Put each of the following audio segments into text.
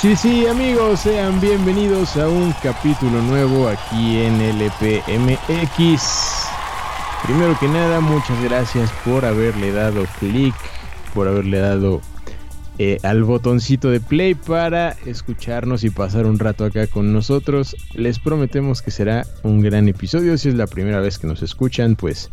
Sí, sí, amigos, sean bienvenidos a un capítulo nuevo aquí en LPMX. Primero que nada, muchas gracias por haberle dado clic, por haberle dado eh, al botoncito de play para escucharnos y pasar un rato acá con nosotros. Les prometemos que será un gran episodio. Si es la primera vez que nos escuchan, pues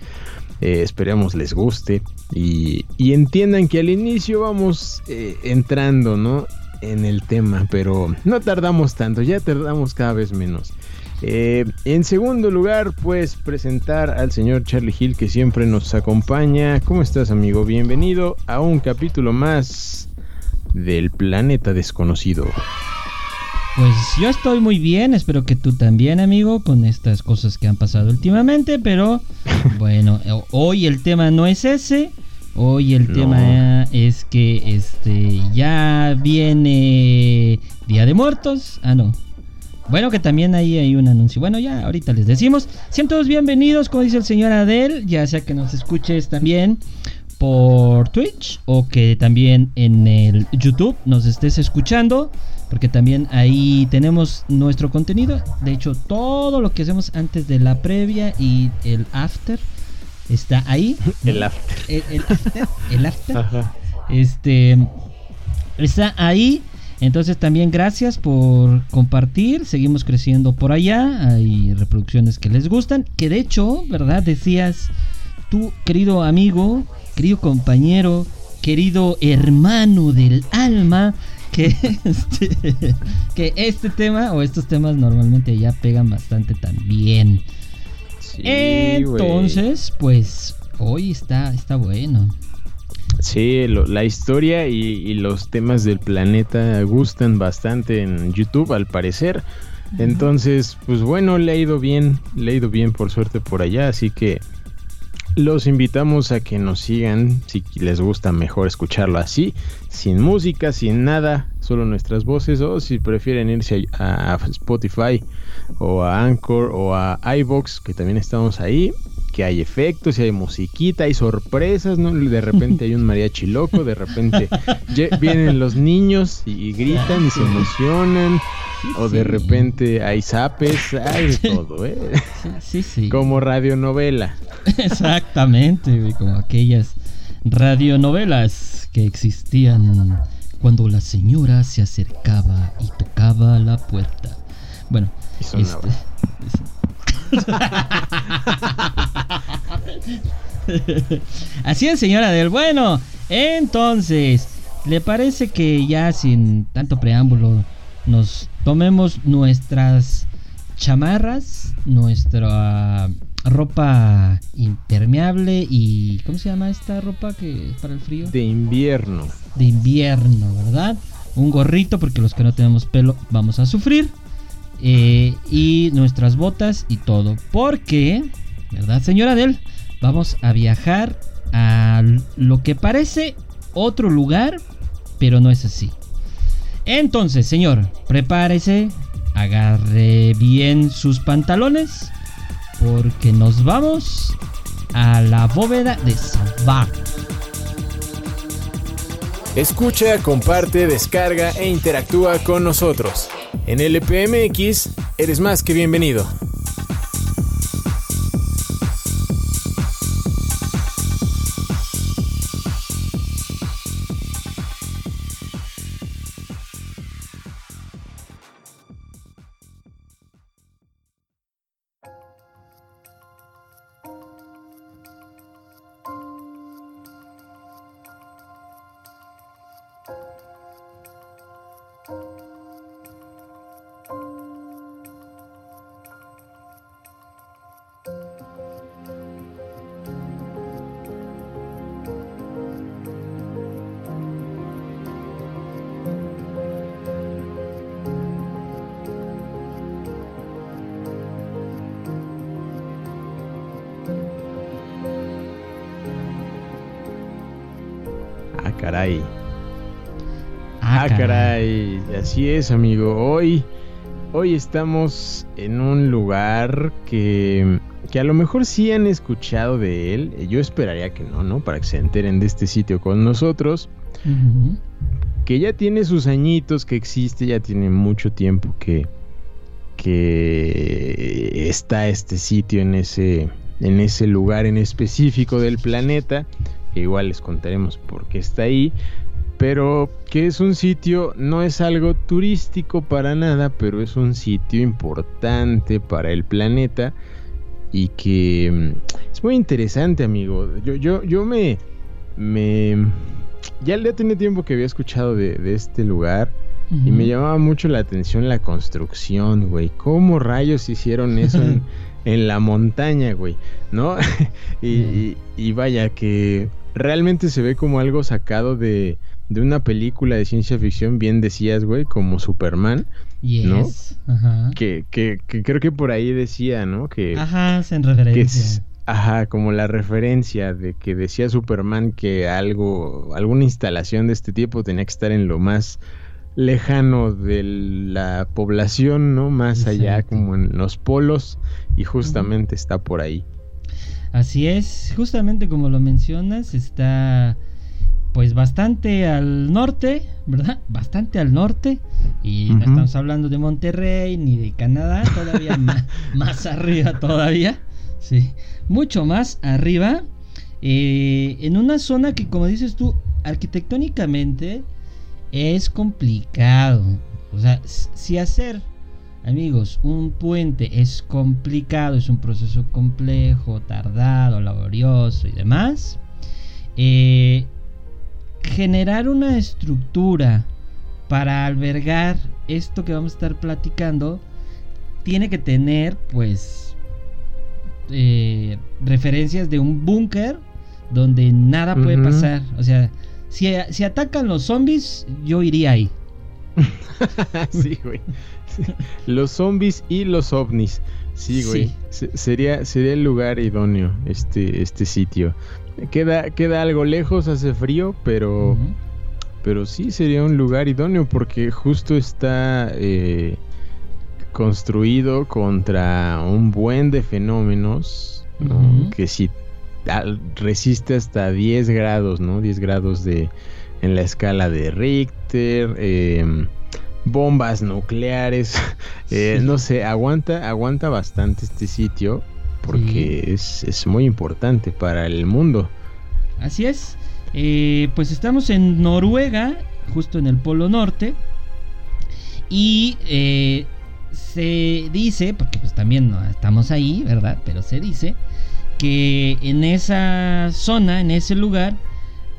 eh, esperemos les guste y, entiendan que al inicio vamos eh, entrando, ¿no? En el tema, pero no tardamos tanto, ya tardamos cada vez menos. Eh, en segundo lugar, pues presentar al señor Charlie Hill que siempre nos acompaña. ¿Cómo estás, amigo? Bienvenido a un capítulo más del planeta desconocido. Pues yo estoy muy bien, espero que tú también, amigo, con estas cosas que han pasado últimamente, pero bueno, hoy el tema no es ese. Hoy el tema es que este ya viene Día de Muertos. Ah, no. Bueno, que también ahí hay un anuncio. Bueno, ya ahorita les decimos. Sean todos bienvenidos, como dice el señor Adel, ya sea que nos escuches también por Twitch o que también en el YouTube nos estés escuchando, porque también ahí tenemos nuestro contenido. De hecho, todo lo que hacemos antes de la previa y el after está ahí. El after. El, after. El after. Este está ahí. Entonces también gracias por compartir. Seguimos creciendo por allá. Hay reproducciones que les gustan. Que de hecho, ¿verdad? Decías tú, querido amigo, querido compañero, querido hermano del alma, que este, que este tema o estos temas normalmente ya pegan bastante también. Entonces, pues hoy está, está bueno. Sí, la historia y, los temas del planeta gustan bastante en YouTube, al parecer. Entonces, pues bueno, le ha ido bien, le ha ido bien por suerte por allá, así que los invitamos a que nos sigan si les gusta mejor escucharlo así, sin música, sin nada, solo nuestras voces, o si prefieren irse a, Spotify o a Anchor o a iBox, que también estamos ahí, que hay efectos, y hay musiquita, hay sorpresas, ¿no? De repente hay un mariachi loco, de repente vienen los niños y gritan y se emocionan. O de repente hay zapes, hay de todo, ¿eh? Sí, sí. Como radionovela. Exactamente, como aquellas radionovelas que existían cuando la señora se acercaba y tocaba la puerta. Bueno, este, Así es, señora del bueno. Entonces, ¿le parece que ya sin tanto preámbulo nos tomemos nuestras chamarras, nuestra ropa impermeable y ¿cómo se llama esta ropa que es para el frío? De invierno. De invierno, ¿verdad? Un gorrito porque los que no tenemos pelo vamos a sufrir. Eh, y nuestras botas y todo. Porque, ¿verdad, señora Del? Vamos a viajar a lo que parece otro lugar, pero no es así. Entonces, señor, prepárese, agarre bien sus pantalones, porque nos vamos a la bóveda de Sabah. Escucha, comparte, descarga e interactúa con nosotros. En LPMX eres más que bienvenido. Caray. Ah, ah caray. Así es, amigo. Hoy, hoy estamos en un lugar que, que a lo mejor sí han escuchado de él. Yo esperaría que no, ¿no? Para que se enteren de este sitio con nosotros. Que ya tiene sus añitos, que existe, ya tiene mucho tiempo que, que está este sitio en ese, en ese lugar en específico del planeta. Que igual les contaremos por qué está ahí pero que es un sitio, no es algo turístico para nada, pero es un sitio importante para el planeta y que mm, es muy interesante, amigo. Yo, yo, yo me, me, ya, ya tenía tiempo que había escuchado de, este lugar y me llamaba mucho la atención la construcción, güey. ¿Cómo rayos hicieron eso en, la montaña, güey? ¿No? y, y vaya que realmente se ve como algo sacado de de una película de ciencia ficción, bien decías, güey, como Superman. ¿no? Ajá. Que, que, creo que por ahí decía, ¿no? Que, ajá, es en referencia. ajá, como la referencia de que decía Superman que algo, alguna instalación de este tipo tenía que estar en lo más lejano de la población, ¿no? Más allá, como en los polos, y justamente está por ahí. Así es, justamente como lo mencionas, está pues bastante al norte, ¿verdad? Bastante al norte. Y no estamos hablando de Monterrey ni de Canadá, todavía más, arriba todavía. Sí, mucho más arriba. Eh, en una zona que, como dices tú, arquitectónicamente es complicado. O sea, si hacer, amigos, un puente es complicado, es un proceso complejo, tardado, laborioso y demás. Eh, generar una estructura para albergar esto que vamos a estar platicando tiene que tener pues eh, referencias de un búnker donde nada puede pasar. O sea, si, si, atacan los zombies, yo iría ahí. sí, güey. Los zombies y los ovnis. Sí, güey. Sería, sería el lugar idóneo este, este sitio. Queda, queda algo lejos, hace frío, pero, pero sí sería un lugar idóneo porque justo está eh, construido contra un buen de fenómenos que si resiste hasta 10 grados, ¿no? 10 grados de en la escala de Richter. Em, bombas nucleares, eh, no sé, aguanta, aguanta bastante este sitio porque es, muy importante para el mundo. Así es. Eh, pues estamos en Noruega, justo en el Polo Norte. Y eh, se dice, porque pues también no estamos ahí, ¿verdad? Pero se dice que en esa zona, en ese lugar,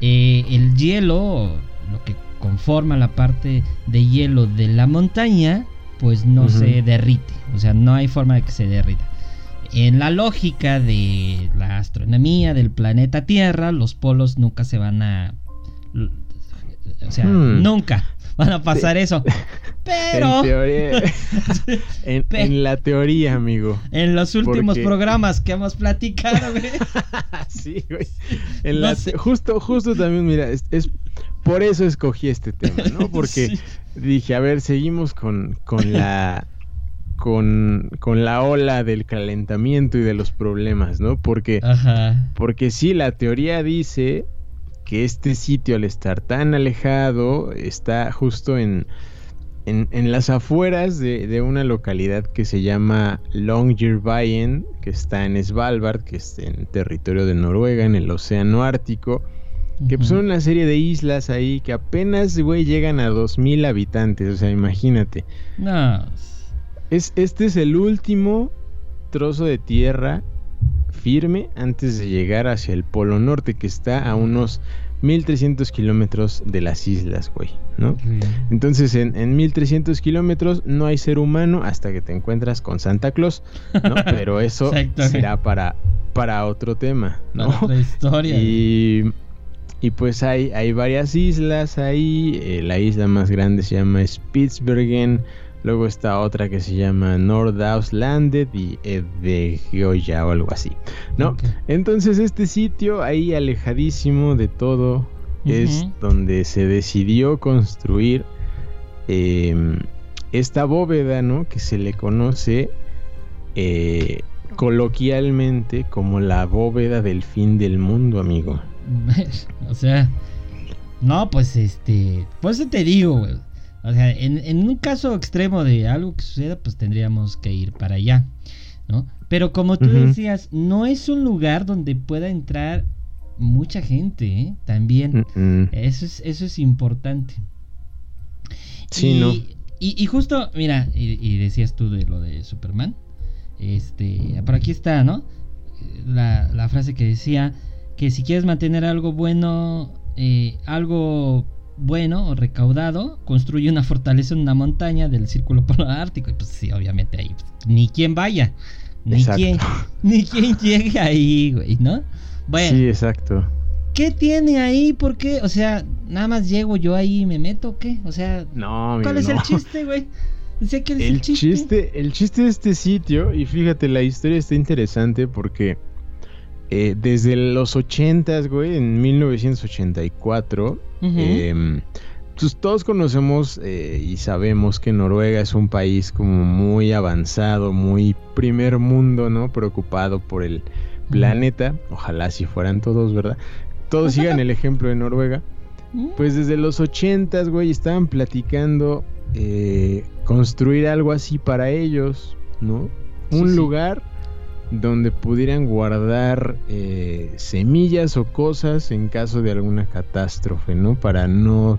el hielo, lo que conforma la parte de hielo de la montaña, pues no se derrite. O sea, no hay forma de que se derrita. En la lógica de la astronomía del planeta Tierra, los polos nunca se van a... O sea, hmm. nunca van a pasar eso. Pero... En, la teoría, amigo. En los últimos programas que hemos platicado, güey. sí, güey. justo, justo también, mira, es, por eso escogí este tema, ¿no? Porque dije, a ver, seguimos con, con la con, la ola del calentamiento y de los problemas, ¿no? Porque, porque sí, la teoría dice que este sitio al estar tan alejado está justo en, en, las afueras de, una localidad que se llama Longyearbyen, que está en Svalbard, que es en territorio de Noruega, en el Océano Ártico. Que pues, son una serie de islas ahí que apenas, güey, llegan a 2.000 habitantes. O sea, imagínate. No, este es el último trozo de tierra firme antes de llegar hacia el Polo Norte, que está a unos 1300 kilómetros de las islas, güey, ¿no? Entonces, en, 1300 kilómetros no hay ser humano hasta que te encuentras con Santa Claus, ¿no? Pero eso será para, para otro tema, ¿no? otra historia. Y, y, pues hay, hay varias islas ahí. Eh, la isla más grande se llama Spitsbergen. Luego está otra que se llama Nordauslandet y de Geoya o algo así. ¿No? Entonces este sitio ahí alejadísimo de todo, es donde se decidió construir em, esta bóveda, ¿no? Que se le conoce eh, coloquialmente como la bóveda del fin del mundo, amigo. o sea, no, pues este, pues te digo, güey. O sea, en, un caso extremo de algo que suceda, pues tendríamos que ir para allá, ¿no? Pero como tú decías, no es un lugar donde pueda entrar mucha gente, ¿eh? También. Eso, es, eso es importante. Sí, ¿no? Y, justo, mira, y, decías tú de lo de Superman. Este, por aquí está, ¿no? La, la frase que decía que si quieres mantener algo bueno, eh, algo bueno o recaudado, construye una fortaleza en una montaña del círculo polar ártico. Y pues sí, obviamente ahí pues, ni quien vaya, ni quien, ni quien llegue ahí, güey, ¿no? Bueno. Sí, exacto. ¿Qué tiene ahí? ¿Por qué? O sea, nada más llego yo ahí y me meto, ¿o qué? O sea, no, ¿cuál es el chiste, güey? el, chiste? El chiste de este sitio, y fíjate, la historia está interesante porque eh, desde los 80, güey, en 1984, em, pues todos conocemos eh, y sabemos que Noruega es un país como muy avanzado, muy primer mundo, ¿no? Preocupado por el planeta. Ojalá si fueran todos, ¿verdad? Todos sigan el ejemplo de Noruega. Pues desde los 80, güey, estaban platicando eh, construir algo así para ellos, ¿no? Un lugar donde pudieran guardar eh, semillas o cosas en caso de alguna catástrofe, ¿no? Para no,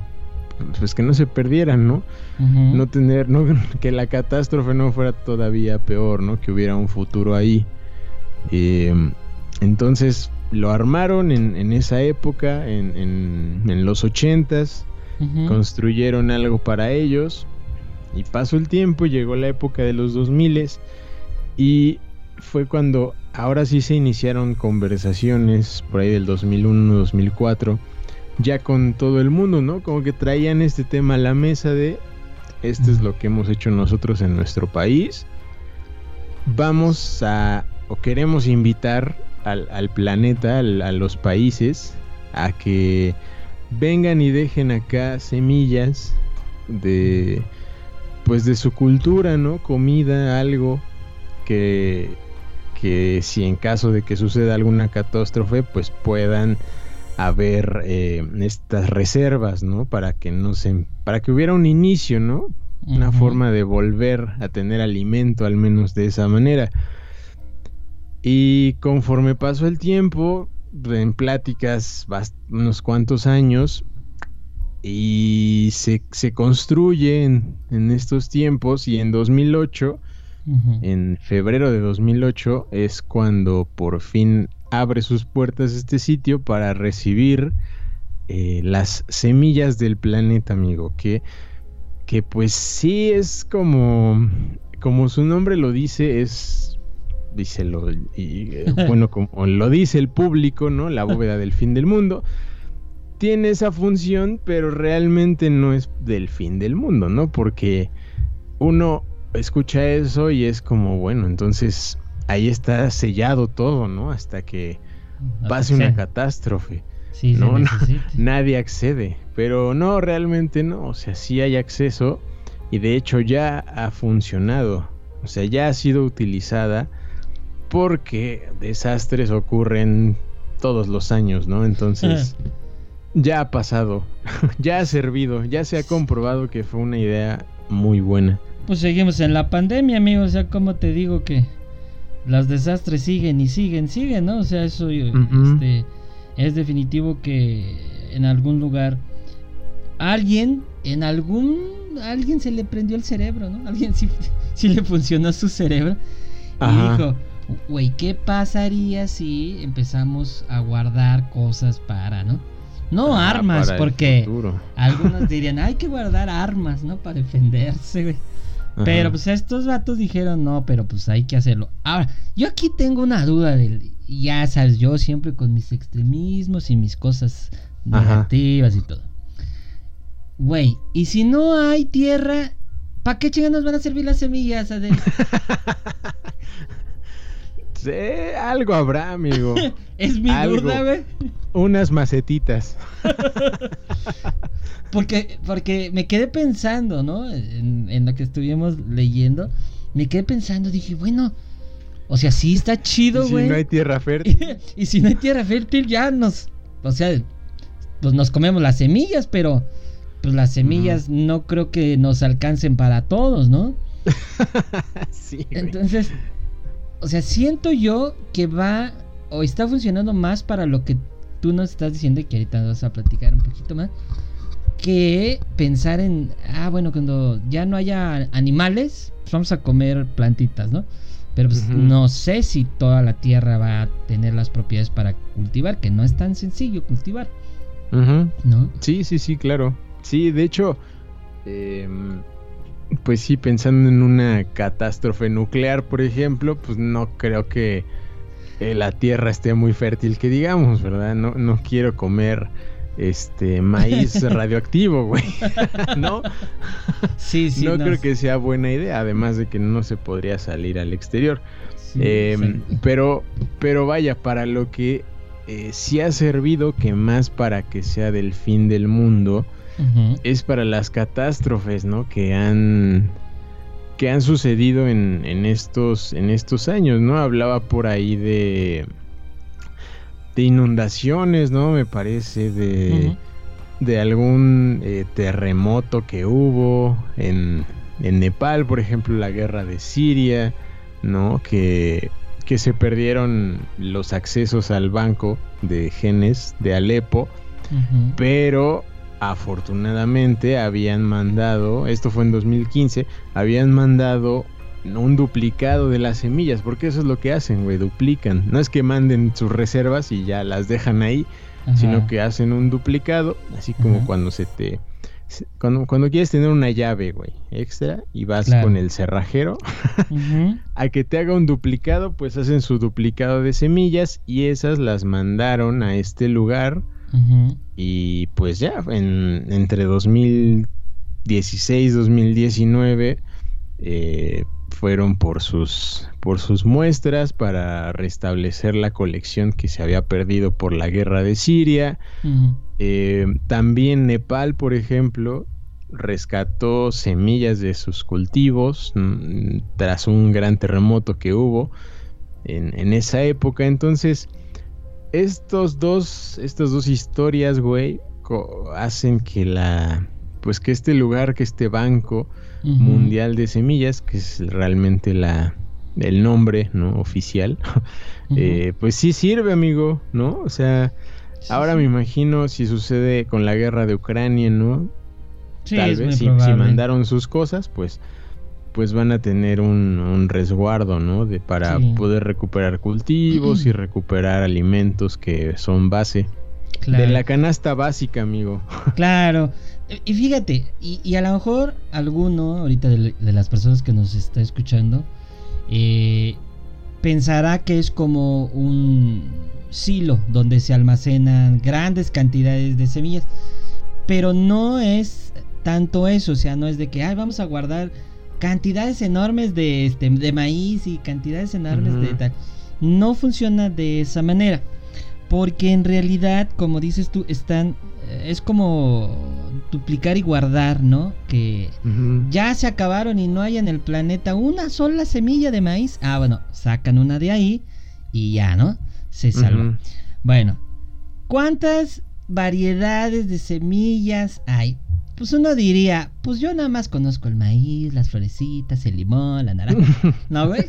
pues que no se perdieran, ¿no? No tener, no, que la catástrofe no fuera todavía peor, ¿no? Que hubiera un futuro ahí. Em, entonces lo armaron en, esa época, en, en, los ochentas, construyeron algo para ellos y pasó el tiempo, llegó la época de los 2000 y fue cuando ahora sí se iniciaron conversaciones por ahí del 2001-2004, ya con todo el mundo, ¿no? Como que traían este tema a la mesa de, esto es lo que hemos hecho nosotros en nuestro país, vamos a, o queremos invitar al, planeta, a los países, a que vengan y dejen acá semillas de, pues de su cultura, ¿no? Comida, algo que que si en caso de que suceda alguna catástrofe, pues puedan haber eh, estas reservas, ¿no? Para que no se, para que hubiera un inicio, ¿no? Una forma de volver a tener alimento, al menos de esa manera. Y conforme pasó el tiempo, en pláticas unos cuantos años, y se, se construye en, en estos tiempos, y en 2008 en febrero de 2008 es cuando por fin abre sus puertas este sitio para recibir eh, las semillas del planeta, amigo. Que, que pues sí es como, como su nombre lo dice, es, y, eh, bueno, como lo dice el público, ¿no? La bóveda del fin del mundo. Tiene esa función, pero realmente no es del fin del mundo, ¿no? Porque uno escucha eso y es como, bueno, entonces ahí está sellado todo, ¿no? Hasta que pase una catástrofe. Sí, no, nadie accede, pero no, realmente no, o sea, sí hay acceso y de hecho ya ha funcionado, o sea, ya ha sido utilizada porque desastres ocurren todos los años, ¿no? Entonces, ya ha pasado, ya ha servido, ya se ha comprobado que fue una idea muy buena pues seguimos en la pandemia, amigo. O sea, como te digo que los desastres siguen y siguen, siguen, ¿no? O sea, eso este, es definitivo que en algún lugar alguien, en algún, alguien se le prendió el cerebro, ¿no? Alguien sí, sí le funcionó su cerebro y dijo, güey, ¿qué pasaría si empezamos a guardar cosas para, ¿no? No ah, armas, porque algunos dirían, hay que guardar armas, ¿no? Para defenderse, güey. Pero pues estos vatos dijeron, no, pero pues hay que hacerlo. Ahora, yo aquí tengo una duda del, ya sabes, yo siempre con mis extremismos y mis cosas negativas y todo. Güey, y si no hay tierra, ¿para qué chingados van a servir las semillas? Pues algo habrá, amigo. es mi duda, güey. Unas macetitas. porque, porque me quedé pensando, ¿no? En, en, lo que estuvimos leyendo. Me quedé pensando, dije, bueno. O sea, sí está chido, güey. Si no hay tierra fértil. y si no hay tierra fértil, ya nos. O sea, pues nos comemos las semillas, pero. Pues las semillas no creo que nos alcancen para todos, ¿no? sí. Entonces, o sea, siento yo que va o está funcionando más para lo que tú nos estás diciendo y que ahorita vas a platicar un poquito más. Que pensar en, ah, bueno, cuando ya no haya animales, pues vamos a comer plantitas, ¿no? Pero pues no sé si toda la tierra va a tener las propiedades para cultivar, que no es tan sencillo cultivar. ¿No? Sí, sí, sí, claro. Sí, de hecho, eh, pues sí, pensando en una catástrofe nuclear, por ejemplo, pues no creo que eh, la tierra esté muy fértil, que digamos, ¿verdad? No, no quiero comer este maíz radioactivo, güey. ¿No? Sí, sí. No, creo que sea buena idea, además de que no se podría salir al exterior. Em, pero, pero vaya, para lo que eh, sí ha servido, que más para que sea del fin del mundo, es para las catástrofes, ¿no? Que han que han sucedido en, en, estos en estos años, ¿no? Hablaba por ahí de de inundaciones, ¿no? Me parece de de algún eh, terremoto que hubo en, en Nepal, por ejemplo, la guerra de Siria, ¿no? Que que se perdieron los accesos al banco de genes de Alepo, pero afortunadamente habían mandado, esto fue en 2015, habían mandado un duplicado de las semillas, porque eso es lo que hacen, güey, duplican. No es que manden sus reservas y ya las dejan ahí, sino que hacen un duplicado, así como cuando se te... Cuando, cuando, quieres tener una llave, güey, extra, y vas con el cerrajero, a que te haga un duplicado, pues hacen su duplicado de semillas y esas las mandaron a este lugar y pues ya, en, entre 2016 2019 eh, fueron por sus, por sus muestras para restablecer la colección que se había perdido por la guerra de Siria. Eh, también Nepal, por ejemplo, rescató semillas de sus cultivos mm, tras un gran terremoto que hubo en, en esa época. Entonces, estos dos, estas dos historias, güey, hacen que la, pues que este lugar, que este banco mundial de semillas, que es realmente la, el nombre, ¿no? Oficial, eh, pues sí sirve, amigo, ¿no? O sea, ahora me imagino si sucede con la guerra de Ucrania, ¿no? Tal vez si, si, mandaron sus cosas, pues pues van a tener un, resguardo, ¿no? De, para poder recuperar cultivos y recuperar alimentos que son base. De la canasta básica, amigo. Claro. Y fíjate, y, a lo mejor alguno ahorita de, las personas que nos está escuchando eh, pensará que es como un silo donde se almacenan grandes cantidades de semillas. Pero no es tanto eso, o sea, no es de que, ay, vamos a guardar cantidades enormes de, este, de maíz y cantidades enormes de tal. No funciona de esa manera. Porque en realidad, como dices tú, están. Eh, es como duplicar y guardar, ¿no? Que ya se acabaron y no hay en el planeta una sola semilla de maíz. Ah, bueno, sacan una de ahí y ya, ¿no? Se salva. Bueno, ¿cuántas variedades de semillas hay? Pues uno diría, pues yo nada más conozco el maíz, las florecitas, el limón, la naranja. ¿No, güey?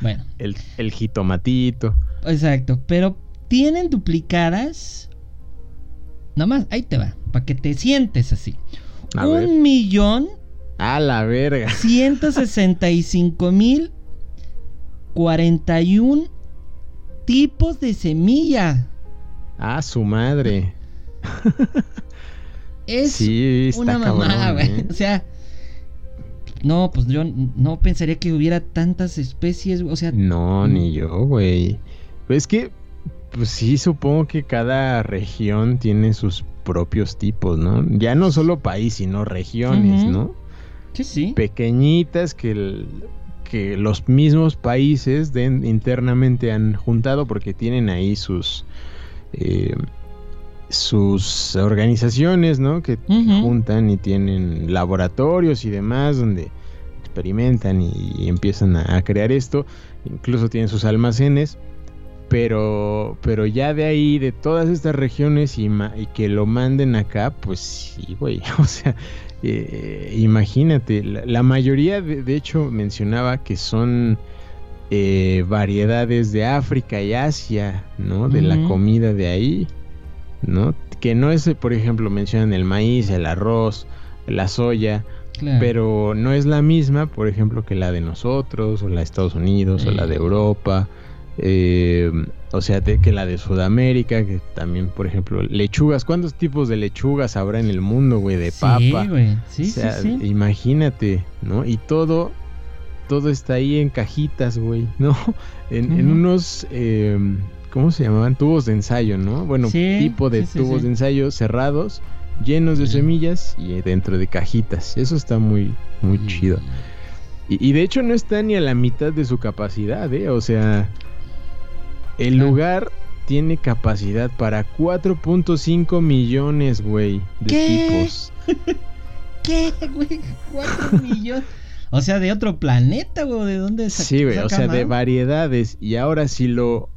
Bueno. El, el jitomatito. Exacto, pero tienen duplicadas. Nada más, ahí te va, para que te sientes así. Un millón. A la verga. 165 mil 41 tipos de semilla. Ah, su madre. es una mamada, güey. ¿eh? O sea, no, pues yo no pensaría que hubiera tantas especies, o sea. No, ni yo, güey. Es que, pues sí, supongo que cada región tiene sus propios tipos, ¿no? Ya no solo país, sino regiones, ¿no? Sí, sí. Pequeñitas que, que los mismos países internamente han juntado porque tienen ahí sus eh, sus organizaciones, ¿no? Que juntan y tienen laboratorios y demás donde experimentan y, empiezan a, crear esto. Incluso tienen sus almacenes. Pero, pero ya de ahí, de todas estas regiones y, que lo manden acá, pues sí, güey. O sea, eh, imagínate, la, mayoría de, hecho mencionaba que son eh, variedades de África y Asia, ¿no? De la comida de ahí. ¿No? Que no es, por ejemplo, mencionan el maíz, el arroz, la soya, pero no es la misma, por ejemplo, que la de nosotros, o la de Estados Unidos, o la de Europa, eh, o sea, que la de Sudamérica, que también, por ejemplo, lechugas, ¿cuántos tipos de lechugas habrá en el mundo, güey? De papa. Sí, sí, sí, Imagínate, ¿no? Y todo, todo está ahí en cajitas, güey, ¿no? En, unos... Eh, ¿cómo se llamaban? Tubos de ensayo, ¿no? Bueno, tipo de tubos de ensayo cerrados, llenos de semillas y dentro de cajitas. Eso está muy, muy chido. Y, de hecho no está ni a la mitad de su capacidad, ¿eh? O sea, el lugar tiene capacidad para 4.5 millones, güey, de tipos. ¿Qué, güey? 4 millones. O sea, de otro planeta, güey, ¿de dónde Sí, güey, o sea, de variedades. Y ahora si lo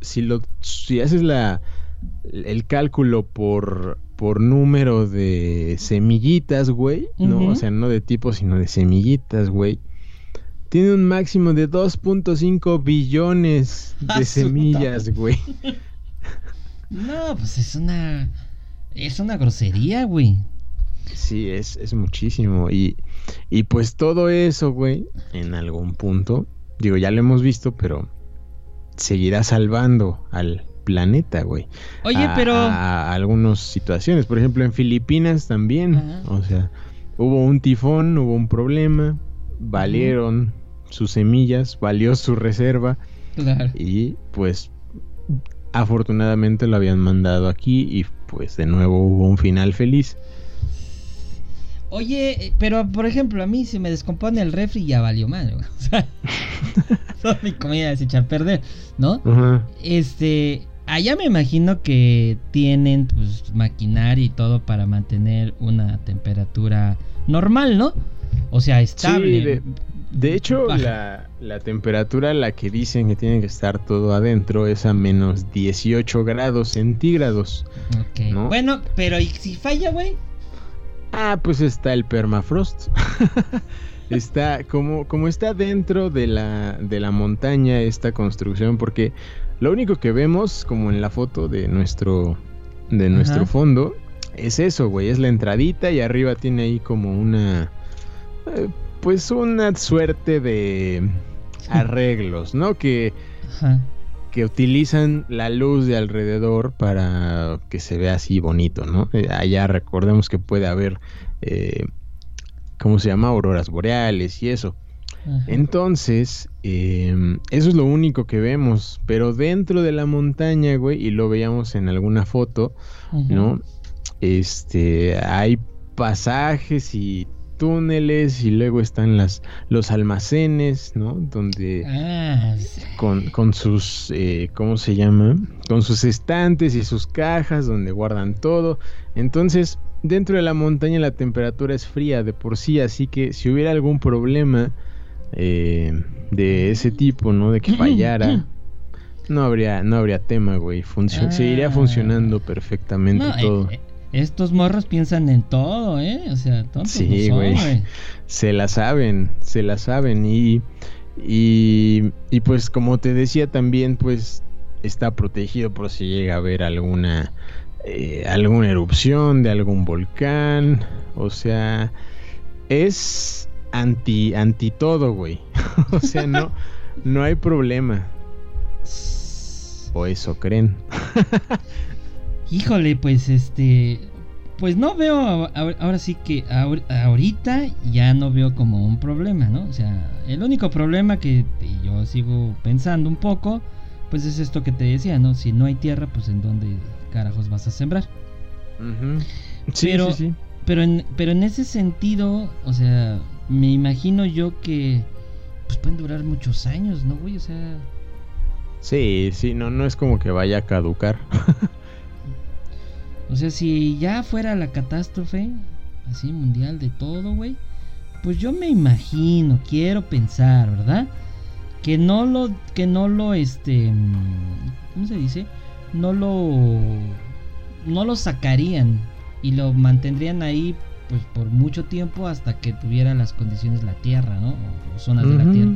si lo si haces la el cálculo por por número de semillitas, güey, no, o sea, no de tipo, sino de semillitas, güey. Tiene un máximo de 2.5 billones de semillas, güey. No, pues es una es una grosería, güey. Sí, es, es muchísimo. Y, y pues todo eso, güey, en algún punto, digo, ya lo hemos visto, pero seguirá salvando al planeta, güey. Oye, pero... A, algunas situaciones, por ejemplo, en Filipinas también, o sea, hubo un tifón, hubo un problema, valieron sus semillas, valió su reserva. Claro. Y pues afortunadamente lo habían mandado aquí y pues de nuevo hubo un final feliz. Oye, pero por ejemplo, a mí se me descompone el refri ya valió mal. O sea, toda mi comida es echar a perder, ¿no? Este, allá me imagino que tienen pues maquinaria y todo para mantener una temperatura normal, ¿no? O sea, estable. de, hecho, la, la, temperatura a la que dicen que tiene que estar todo adentro es a menos 18 grados centígrados. Ok. Bueno, pero ¿y si falla, güey? Ah, pues está el permafrost. está como, como está dentro de la, de la montaña esta construcción, porque lo único que vemos, como en la foto de nuestro, de nuestro fondo, es eso, güey, es la entradita y arriba tiene ahí como una, eh, pues una suerte de arreglos, ¿no? Que, que utilizan la luz de alrededor para que se vea así bonito, ¿no? Eh, allá recordemos que puede haber eh, ¿cómo se llama? Auroras boreales y eso. Entonces, em, eso es lo único que vemos, pero dentro de la montaña, güey, y lo veíamos en alguna foto, ¿no? Este, hay pasajes y túneles y luego están las los almacenes, ¿no? Donde ah, con, con, sus eh, ¿cómo se llama? Con sus estantes y sus cajas donde guardan todo. Entonces, dentro de la montaña la temperatura es fría de por sí, así que si hubiera algún problema eh, de ese tipo, ¿no? De que fallara, no habría, no habría tema, güey. Seguiría ah. funcionando perfectamente todo. Eh, estos morros piensan en todo, ¿eh? O sea, tontos sí, güey. Se la saben, se la saben y, y, y pues como te decía también, pues está protegido por si llega a haber alguna eh, alguna erupción de algún volcán. O sea, es anti, anti todo, güey. o sea, no, no hay problema. O eso creen. Híjole, pues este. Pues no veo, ahora sí que ahorita ya no veo como un problema, ¿no? O sea, el único problema que yo sigo pensando un poco, pues es esto que te decía, ¿no? Si no hay tierra, pues en dónde carajos vas a sembrar. sí, pero, sí, Pero, en, pero en ese sentido, o sea, me imagino yo que pues pueden durar muchos años, ¿no, güey? O sea... Sí, sí, no, no es como que vaya a caducar. o sea, si ya fuera la catástrofe, así mundial de todo, güey, pues yo me imagino, quiero pensar, ¿verdad? Que no lo, que no lo, este, ¿cómo se dice? No lo, no lo sacarían y lo mantendrían ahí, pues por mucho tiempo hasta que tuviera las condiciones la Tierra, ¿no? O zonas de la Tierra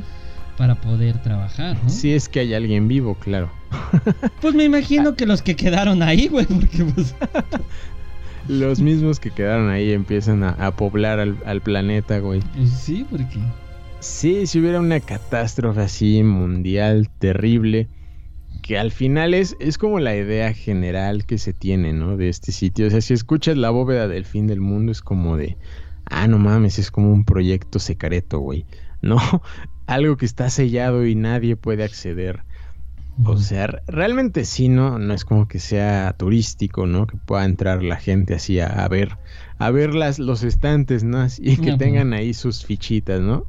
para poder trabajar, ¿no? Si es que hay alguien vivo, claro. Pues me imagino que los que quedaron ahí, güey, porque pues... los mismos que quedaron ahí empiezan a, poblar al, planeta, güey. Pues sí, porque... Sí, si hubiera una catástrofe así mundial, terrible, que al final es, es como la idea general que se tiene, ¿no? De este sitio. O sea, si escuchas la bóveda del fin del mundo, es como de, ah, no mames, es como un proyecto secreto, güey. No, algo que está sellado y nadie puede acceder. O sea, realmente sí, ¿no? No es como que sea turístico, ¿no? Que pueda entrar la gente así a, ver, a ver las, los estantes, ¿no? y que tengan ahí sus fichitas, ¿no?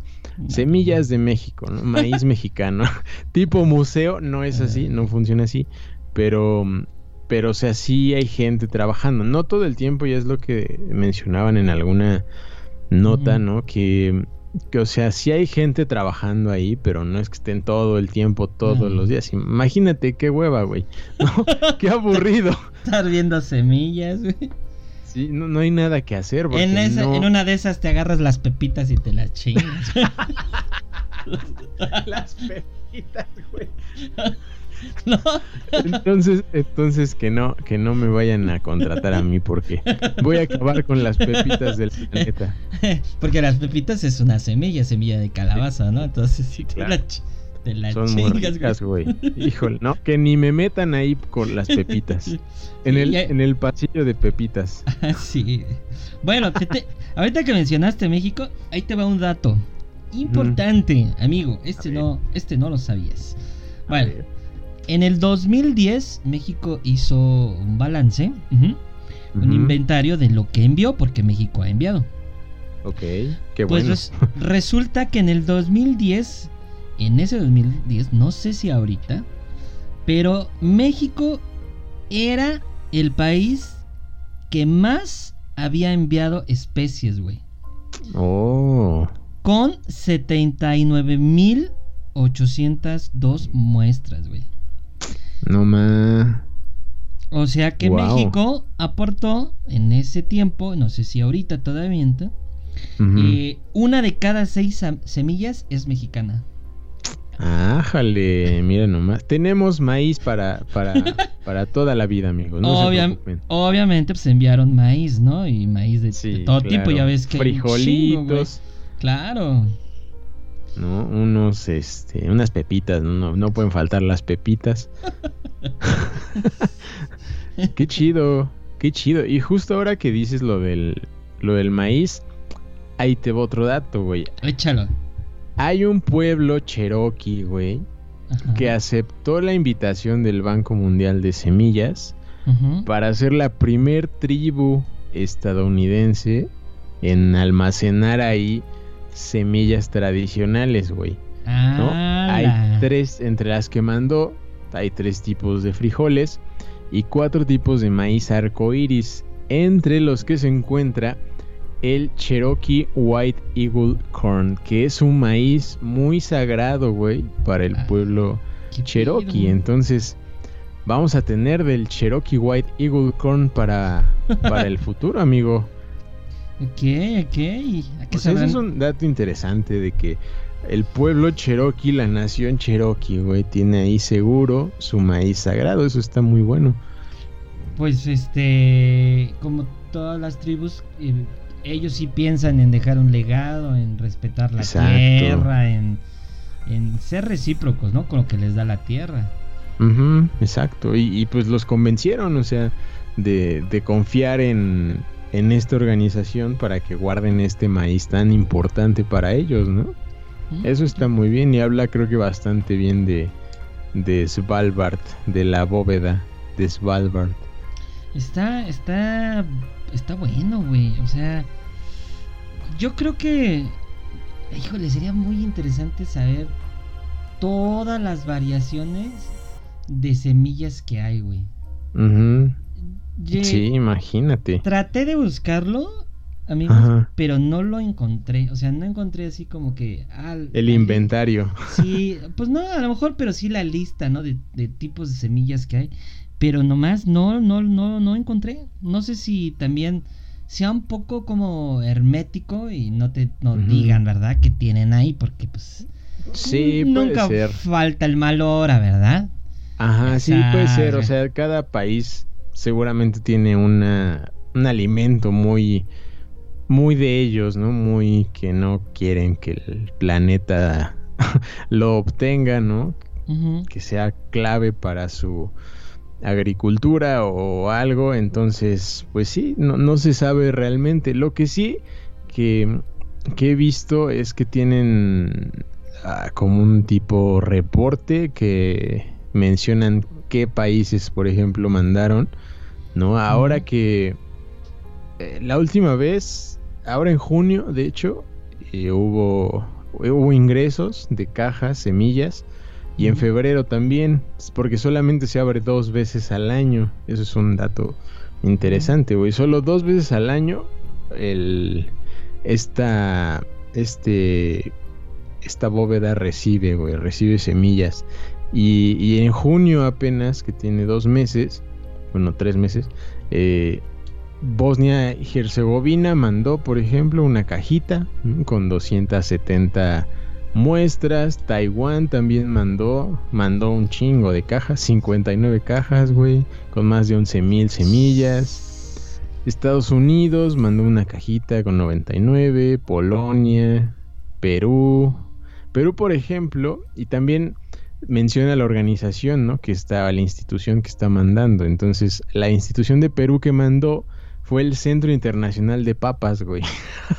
Semillas de México, ¿no? Maíz mexicano. tipo museo, no es así, no funciona así. Pero, pero, o sea, sí hay gente trabajando. No todo el tiempo, y es lo que mencionaban en alguna nota, ¿no? Que que o sea, sí hay gente trabajando ahí, pero no es que estén todo el tiempo, todos los días. Imagínate qué hueva, güey. qué aburrido. Estar viendo semillas, güey. Sí, no, hay nada que hacer. En, en una de esas te agarras las pepitas y te las chingas. las pepitas, güey. ¿No? Entonces, entonces que no, que no me vayan a contratar a mí porque voy a acabar con las pepitas del planeta. Porque las pepitas es una semilla, semilla de calabaza, ¿no? Entonces sí, claro. te la, Son chingas, güey. Híjole, no, que ni me metan ahí con las pepitas. En el, en el pasillo de pepitas. sí. Bueno, ahorita que mencionaste México, ahí te va un dato importante, amigo. Este no, este no lo sabías. Bueno, en el 2010 México hizo un balance, un inventario de lo que envió, porque México ha enviado. Ok, qué pues bueno. Pues resulta que en el 2010, en ese 2010, no sé si ahorita, pero México era el país que más había enviado especies, güey. Oh. Con 79.802 muestras, güey. No más. O sea que México aportó en ese tiempo, no sé si ahorita todavía, eh, una de cada seis semillas es mexicana. Ájale, mira nomás. Tenemos maíz para, para, para toda la vida, amigos. obviamente, pues enviaron maíz, ¿no? Y maíz de, todo tipo, ya ves que. Frijolitos. claro. ¿no? Unos, este, unas pepitas, no, no pueden faltar las pepitas. qué chido, qué chido. Y justo ahora que dices lo del, lo del maíz, ahí te va otro dato, güey. Échalo. Hay un pueblo cherokee, güey, que aceptó la invitación del Banco Mundial de Semillas para ser la primer tribu estadounidense en almacenar ahí semillas tradicionales, güey. ¿no? Hay tres, entre las que mandó, hay tres tipos de frijoles y cuatro tipos de maíz arcoíris, entre los que se encuentra el Cherokee White Eagle Corn, que es un maíz muy sagrado, güey, para el ah, pueblo Cherokee. Entonces, vamos a tener del Cherokee White Eagle Corn para, para el futuro, amigo. Ok, ok. Pues eso es un dato interesante de que el pueblo Cherokee, la nación Cherokee, güey, tiene ahí seguro su maíz sagrado. Eso está muy bueno. Pues este, como todas las tribus, eh, ellos sí piensan en dejar un legado, en respetar la tierra, en, ser recíprocos, ¿no? Con lo que les da la tierra. exacto. Y, pues los convencieron, o sea, de, de confiar en, en esta organización para que guarden este maíz tan importante para ellos, ¿no? Eso está muy bien y habla creo que bastante bien de, de Svalbard, de la bóveda de Svalbard. Está, está, está bueno, güey. O sea, yo creo que híjole, sería muy interesante saber todas las variaciones de semillas que hay, güey. Sí, imagínate. Traté de buscarlo, amigos, pero no lo encontré. O sea, no encontré así como que. el inventario. Sí, pues no, a lo mejor, pero sí la lista, ¿no? De, de tipos de semillas que hay. Pero nomás no, no, no, no encontré. No sé si también sea un poco como hermético y no te no digan, ¿verdad? Que tienen ahí, porque pues. Sí, nunca falta el mal hora, ¿verdad? Ajá, sí, puede ser. O sea, cada país seguramente tiene una, un alimento muy, muy de ellos, ¿no? Muy que no quieren que el planeta lo obtenga, ¿no? Que sea clave para su agricultura o algo. Entonces, pues sí, no, no se sabe realmente. Lo que sí que, que he visto es que tienen ah, como un tipo reporte que mencionan qué países, por ejemplo, mandaron, ¿no? Ahora que eh, la última vez, ahora en junio, de hecho, eh, hubo, hubo ingresos de cajas, semillas, y en febrero también, porque solamente se abre dos veces al año. Eso es un dato interesante, güey. Solo dos veces al año el, esta, este, esta bóveda recibe, güey, recibe semillas. Y, en junio apenas, que tiene dos meses, bueno, tres meses, eh, Bosnia y Herzegovina mandó, por ejemplo, una cajita con 270 muestras. Taiwán también mandó, mandó un chingo de cajas, 59 cajas, güey, con más de 11 mil semillas. Estados Unidos mandó una cajita con 99, Polonia, Perú. Perú, por ejemplo, y también menciona la organización, ¿no? Que está, la institución que está mandando. Entonces, la institución de Perú que mandó fue el Centro Internacional de Papas, güey.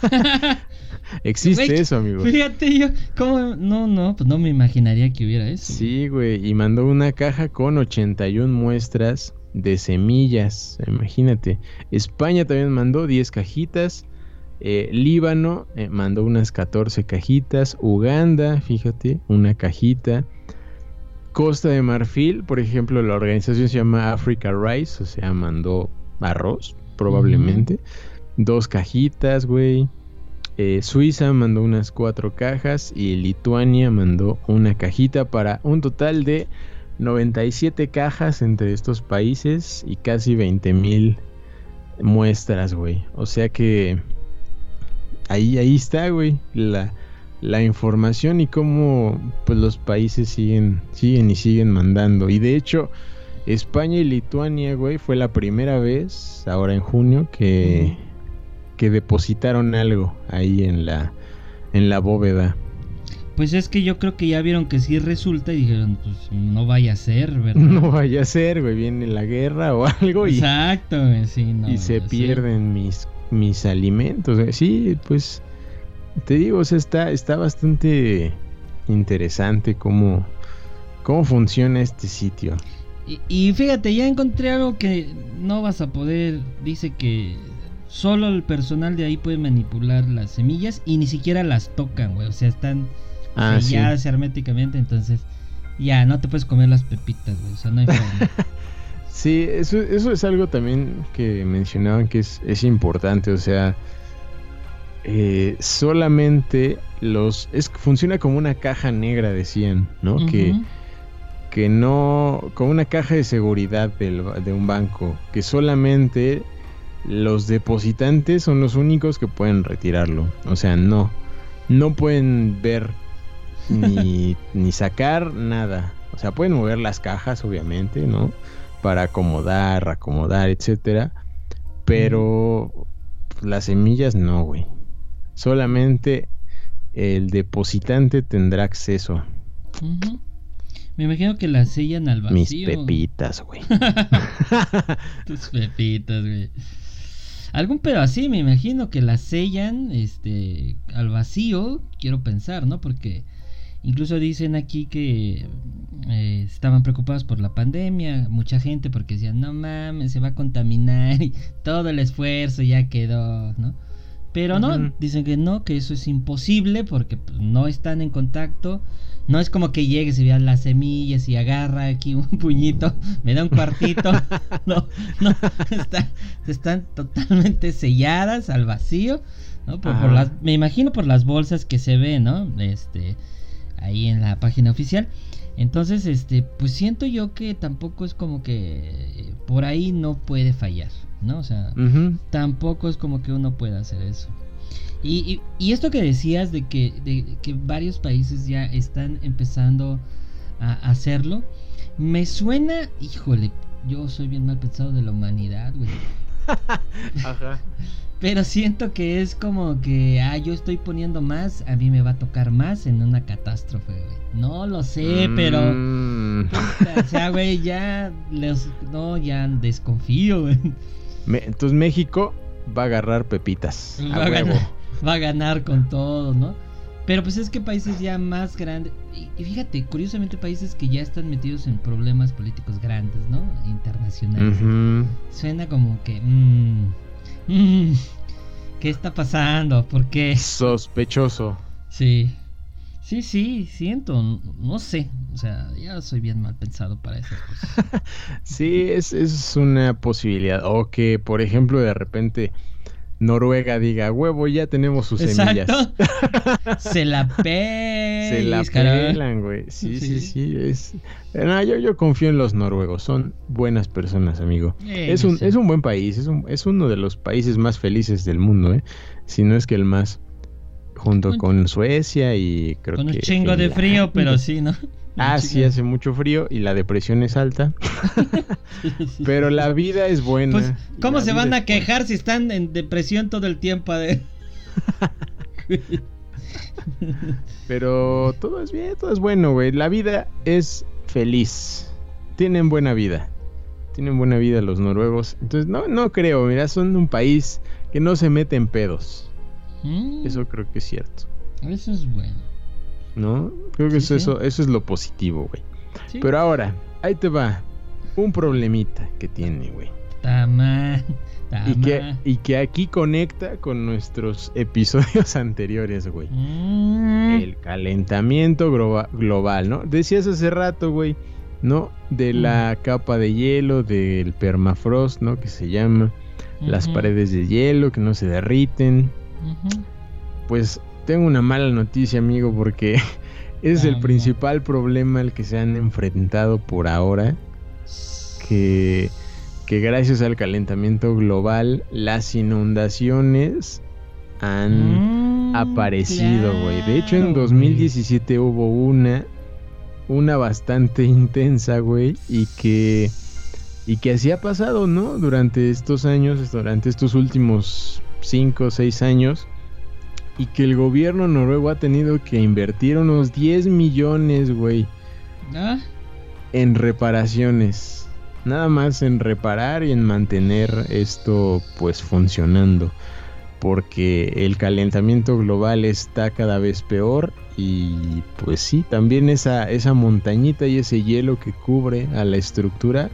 Existe eso, amigo. Fíjate yo, ¿cómo? No, no, pues no me imaginaría que hubiera eso. Sí, güey, y mandó una caja con 81 muestras de semillas, imagínate. España también mandó 10 cajitas. Eh, Líbano eh, mandó unas 14 cajitas. Uganda, fíjate, una cajita. Costa de Marfil, por ejemplo, la organización se llama Africa Rice, o sea, mandó arroz, probablemente. Dos cajitas, güey. Eh, Suiza mandó unas cuatro cajas y Lituania mandó una cajita para un total de 97 cajas entre estos países y casi 20 mil muestras, güey. O sea que ahí, ahí está, güey, la, la información y cómo pues los países siguen siguen y siguen mandando y de hecho España y Lituania güey fue la primera vez ahora en junio que que depositaron algo ahí en la en la bóveda pues es que yo creo que ya vieron que sí resulta y dijeron, pues no vaya a ser, ¿verdad? No vaya a ser, güey, viene la guerra o algo y... Exacto, sí, no, Y se pierden mis, mis alimentos. Sí, pues te digo, o sea, está, está bastante interesante cómo, cómo funciona este sitio. Y, fíjate, ya encontré algo que no vas a poder. Dice que solo el personal de ahí puede manipular las semillas y ni siquiera las tocan, güey. O sea, están ah, selladas herméticamente, entonces ya no te puedes comer las pepitas, güey. O sea, no hay forma. sí, eso, eso es algo también que mencionaban que es, es importante, o sea eh, solamente los... Es, funciona como una caja negra, decían, ¿no? Que que no, como una caja de seguridad de un banco, que solamente los depositantes son los únicos que pueden retirarlo. O sea, no, no pueden ver ni, ni sacar nada. O sea, pueden mover las cajas, obviamente, ¿no? Para acomodar, acomodar, etcétera. Pero las semillas no, güey. Solamente el depositante tendrá acceso. Me imagino que las sellan al vacío. Mis pepitas, güey. Tus pepitas, güey. Algún pedo así, me imagino que las sellan este, al vacío, quiero pensar, ¿no? Porque incluso dicen aquí que eh, estaban preocupados por la pandemia, mucha gente, porque decían, no mames, se va a contaminar y todo el esfuerzo ya quedó, ¿no? Pero no, dicen que no, que eso es imposible porque pues, no están en contacto. No es como que llegue, se vean las semillas y agarra aquí un puñito, me da un cuartito. No, no, están totalmente selladas al vacío. ¿no? Por, las, me imagino por las bolsas que se ven, ¿no? Este, ahí en la página oficial. Entonces, este, pues siento yo que tampoco es como que por ahí no puede fallar, ¿no? O sea, tampoco es como que uno pueda hacer eso. Y, y, esto que decías de que, de que varios países ya están empezando a hacerlo, me suena, híjole, yo soy bien mal pensado de la humanidad, güey. Ajá. Pero siento que es como que, ah, yo estoy poniendo más, a mí me va a tocar más en una catástrofe, güey. No lo sé, pero. Mm. o sea, güey, ya. Les, no, ya desconfío, güey. entonces México va a agarrar pepitas. Va a, ganar, va a ganar con todo, ¿no? Pero pues es que países ya más grandes. Y, fíjate, curiosamente, países que ya están metidos en problemas políticos grandes, ¿no? Internacionales. Suena como que. Mmm, Mm, ¿Qué está pasando? ¿Por qué? Sospechoso. Sí. Sí, sí, siento, no sé, o sea, ya soy bien mal pensado para esas cosas. sí, es, es una posibilidad. O que, por ejemplo, de repente Noruega diga, huevo, ya tenemos sus semillas. Se la pelan. Se la pelan, güey. Sí, sí, sí, es... No, yo, yo confío en los noruegos. Son buenas personas, amigo. Eh, es, un, es un buen país. Es, un, es uno de los países más felices del mundo, ¿eh? Si no es que el más. Junto con Suecia y creo que... Con un chingo de frío, pero sí, ¿no? Ah, sí, hace mucho frío y la depresión es alta. Pero la vida es buena. Pues, ¿cómo se van a quejar si están en depresión todo el tiempo? Pero todo es bien, todo es bueno, güey. La vida es feliz. Tienen buena vida. Tienen buena vida los noruegos. Entonces, no, no creo, mira, son un país que no se mete en pedos. Mm. Eso creo que es cierto. Eso es bueno. ¿No? Creo que eso, eso, es lo positivo, güey. Pero ahora, ahí te va. Un problemita que tiene, güey. Tama, y que, y que aquí conecta con nuestros episodios anteriores, güey. Mm. El calentamiento global, ¿no? Decías hace rato, güey, ¿no? De la mm. capa de hielo, del permafrost, ¿no? Que se llama. Las paredes de hielo que no se derriten. Pues tengo una mala noticia, amigo, porque es el principal problema al que se han enfrentado por ahora. Que, que gracias al calentamiento global, las inundaciones han mm, aparecido, güey. De hecho, en 2017 hubo una, una bastante intensa, güey, y que, y que así ha pasado, ¿no? Durante estos años, durante estos últimos 5 o 6 años y que el gobierno noruego ha tenido que invertir unos 10 millones, güey. ¿Ah? En reparaciones. Nada más en reparar y en mantener esto pues funcionando. Porque el calentamiento global está cada vez peor y pues sí, también esa, esa montañita y ese hielo que cubre a la estructura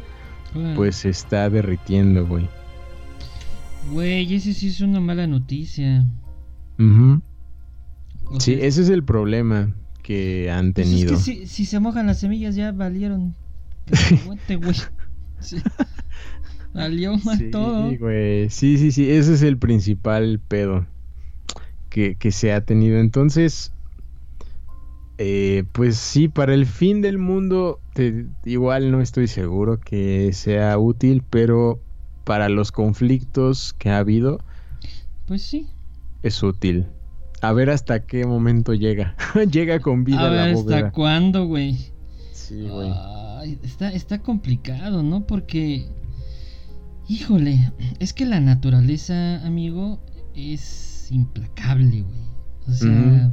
pues se está derritiendo, güey. Güey, ese sí es una mala noticia. Sí, ese es el problema que han pues tenido. es que si, se mojan las semillas ya valieron. Valió más todo. Sí, sí, sí, ese es el principal pedo que, se ha tenido. Entonces, eh, pues sí, para el fin del mundo, igual no estoy seguro que sea útil, pero para los conflictos que ha habido, pues sí, es útil. A ver hasta qué momento llega. llega con vida a ver, ¿Hasta cuándo, güey? Sí, güey. está, está complicado, ¿no? Porque, híjole, es que la naturaleza, amigo, es implacable, güey. O sea,